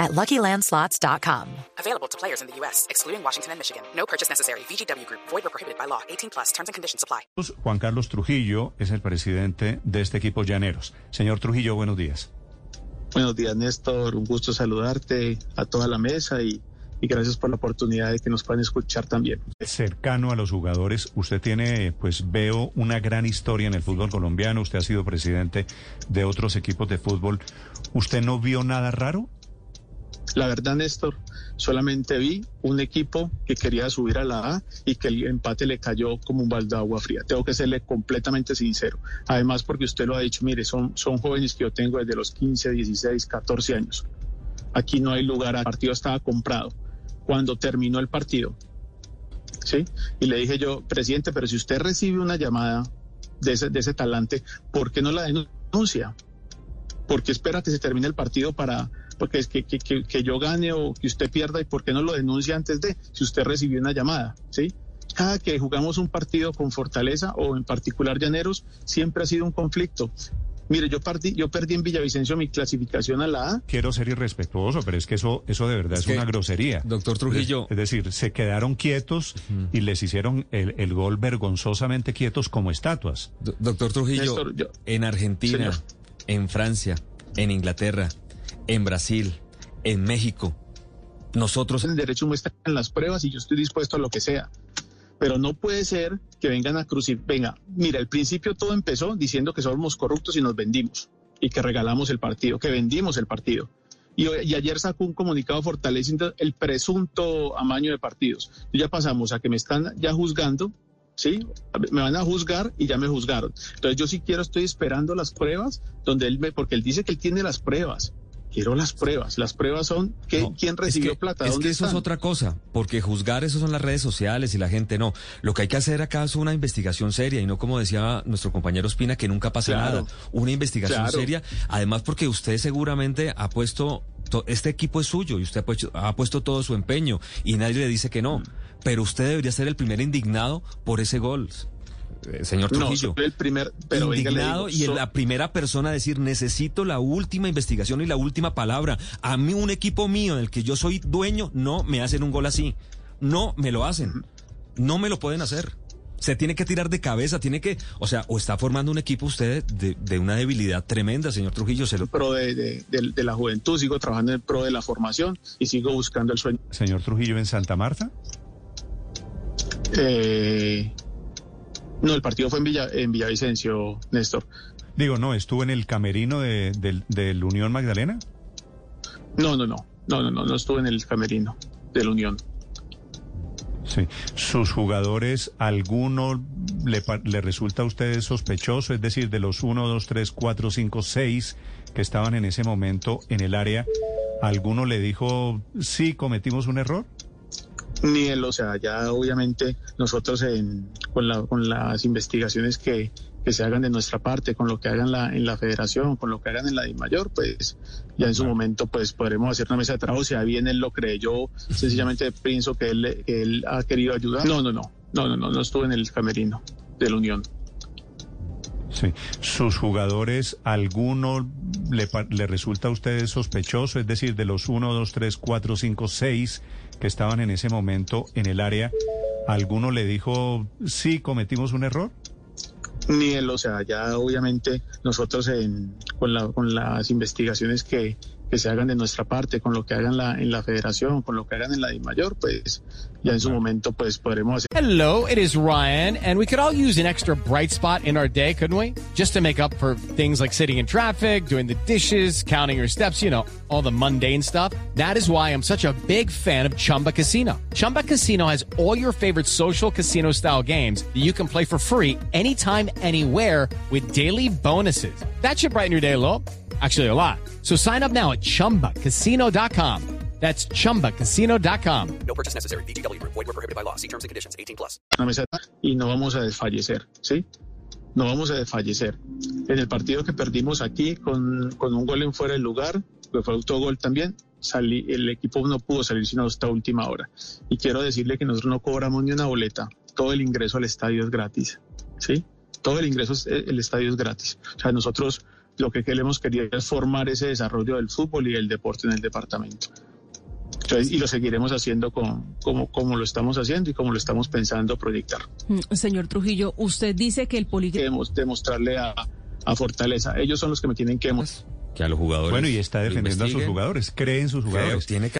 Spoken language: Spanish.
at LuckyLandSlots.com. Available to players in the U.S., excluding Washington and Michigan. No purchase necessary. VGW Group. Void or prohibited by law. 18 plus. Terms and conditions apply. Juan Carlos Trujillo es el presidente de este equipo Llaneros. Señor Trujillo, buenos días. Buenos días, Néstor. Un gusto saludarte a toda la mesa y, y gracias por la oportunidad de que nos puedan escuchar también. Cercano a los jugadores, usted tiene, pues veo una gran historia en el fútbol colombiano. Usted ha sido presidente de otros equipos de fútbol. ¿Usted no vio nada raro? La verdad, Néstor, solamente vi un equipo que quería subir a la A y que el empate le cayó como un balde de agua fría. Tengo que serle completamente sincero. Además, porque usted lo ha dicho, mire, son, son jóvenes que yo tengo desde los 15, 16, 14 años. Aquí no hay lugar, el partido estaba comprado. Cuando terminó el partido, ¿sí? Y le dije yo, presidente, pero si usted recibe una llamada de ese, de ese talante, ¿por qué no la denuncia? ¿Por qué espera que se termine el partido para, porque es que, que, que, que, yo gane o que usted pierda y por qué no lo denuncia antes de, si usted recibió una llamada, ¿sí? Cada que jugamos un partido con Fortaleza o en particular Llaneros, siempre ha sido un conflicto. Mire, yo, perdí, yo perdí en Villavicencio mi clasificación a la A. Quiero ser irrespetuoso, pero es que eso, eso de verdad es, es una grosería. Doctor Trujillo. Es, es decir, se quedaron quietos uh -huh. y les hicieron el, el, gol vergonzosamente quietos como estatuas. Do doctor Trujillo, Néstor, yo, en Argentina, señor. En Francia, en Inglaterra, en Brasil, en México. Nosotros... El derecho muestra en las pruebas y yo estoy dispuesto a lo que sea. Pero no puede ser que vengan a crucir. Venga, mira, al principio todo empezó diciendo que somos corruptos y nos vendimos y que regalamos el partido, que vendimos el partido. Y, y, ayer sacó un comunicado fortaleciendo el presunto amaño de partidos. Ya pasamos a que me están ya juzgando, ¿sí? Me van a juzgar y ya me juzgaron. Entonces yo sí quiero, estoy esperando las pruebas, donde él me, porque él dice que él tiene las pruebas. Quiero las pruebas. Las pruebas son que, no, quién recibió es que, plata. Es ¿Dónde que eso están? es otra cosa, porque juzgar eso son las redes sociales y la gente no. Lo que hay que hacer acá es una investigación seria y no como decía nuestro compañero Espina que nunca pasa Claro. nada. Una investigación Claro. seria, además porque usted seguramente ha puesto to- este equipo es suyo y usted ha puesto, ha puesto todo su empeño y nadie le dice que no. Pero usted debería ser el primer indignado por ese gol. eh, Señor No, Trujillo. soy el primer, pero indignado digo, y so- la primera persona a decir necesito la última investigación y la última palabra. A mí un equipo mío en el que yo soy dueño no me hacen un gol así. No me lo hacen. No me lo pueden hacer. Se tiene que tirar de cabeza, tiene que, o sea, o está formando un equipo usted de, de una debilidad tremenda, señor Trujillo. Se lo... pro de, de, de, de la juventud, sigo trabajando en pro de la formación y sigo buscando el sueño. Señor Trujillo en Santa Marta. Eh, no, el partido fue en, Villa, en Villavicencio, Néstor. Digo, no, estuvo en el camerino de, del del Unión Magdalena. No, no, no, no, no, no, no estuve en el camerino del Unión. Sí. ¿Sus jugadores, alguno le, le resulta a usted sospechoso? Es decir, de los 1, 2, 3, 4, 5, 6 que estaban en ese momento en el área, ¿alguno le dijo, sí, cometimos un error? Ni él, o sea, ya obviamente nosotros en, con, la, con las investigaciones que, que se hagan de nuestra parte, con lo que hagan la, en la federación, con lo que hagan en la DIMAYOR, pues ya en su momento pues podremos hacer una mesa de trabajo. Si a bien él lo cree, yo sencillamente pienso que él, que él ha querido ayudar. No, no, no, no, no, no, no estuve en el camerino del Unión. Sí. ¿Sus jugadores, alguno le, le resulta a usted sospechoso? Es decir, de los 1, 2, 3, 4, 5, 6 que estaban en ese momento en el área, ¿alguno le dijo, sí, cometimos un error? Él, o sea, ya obviamente nosotros en, con, la, con las investigaciones que, que se hagan de nuestra parte, con lo que hagan la, en la federación, con lo que hagan en la DIMAYOR, pues ya en su momento pues podremos hacer Hello, it is Ryan, and we could all use an extra bright spot in our day, couldn't we? Just to make up for things like sitting in traffic, doing the dishes, counting your steps, you know, all the mundane stuff. That is why I'm such a big fan of Chumba Casino. Chumba Casino has all your favorite social casino style games that you can play for free anytime, anywhere with daily bonuses. That should brighten your day a little. Actually, a lot. So sign up now at chumbacasino.com. That's chumbacasino.com. No purchase necessary. VGW Group. Void were prohibited by law. See terms and conditions. 18 plus. y no vamos a desfallecer, ¿sí? No vamos a desfallecer. En el partido que perdimos aquí con, con un gol en fuera del lugar, que fue autogol también, salí, el equipo no pudo salir sino hasta última hora. Y quiero decirle que nosotros no cobramos ni una boleta. Todo el ingreso al estadio es gratis, ¿sí? Todo el ingreso, es- el estadio es gratis. O sea, nosotros lo que queremos quería es formar ese desarrollo del fútbol y del deporte en el departamento. Entonces, y lo seguiremos haciendo con, como, como lo estamos haciendo y como lo estamos pensando proyectar. Mm, Señor Trujillo, usted dice que el Queremos demostrarle a, a Fortaleza. Ellos son los que me tienen que. Que a los jugadores. Bueno, y está defendiendo a sus jugadores, cree en sus Creo, jugadores. tiene que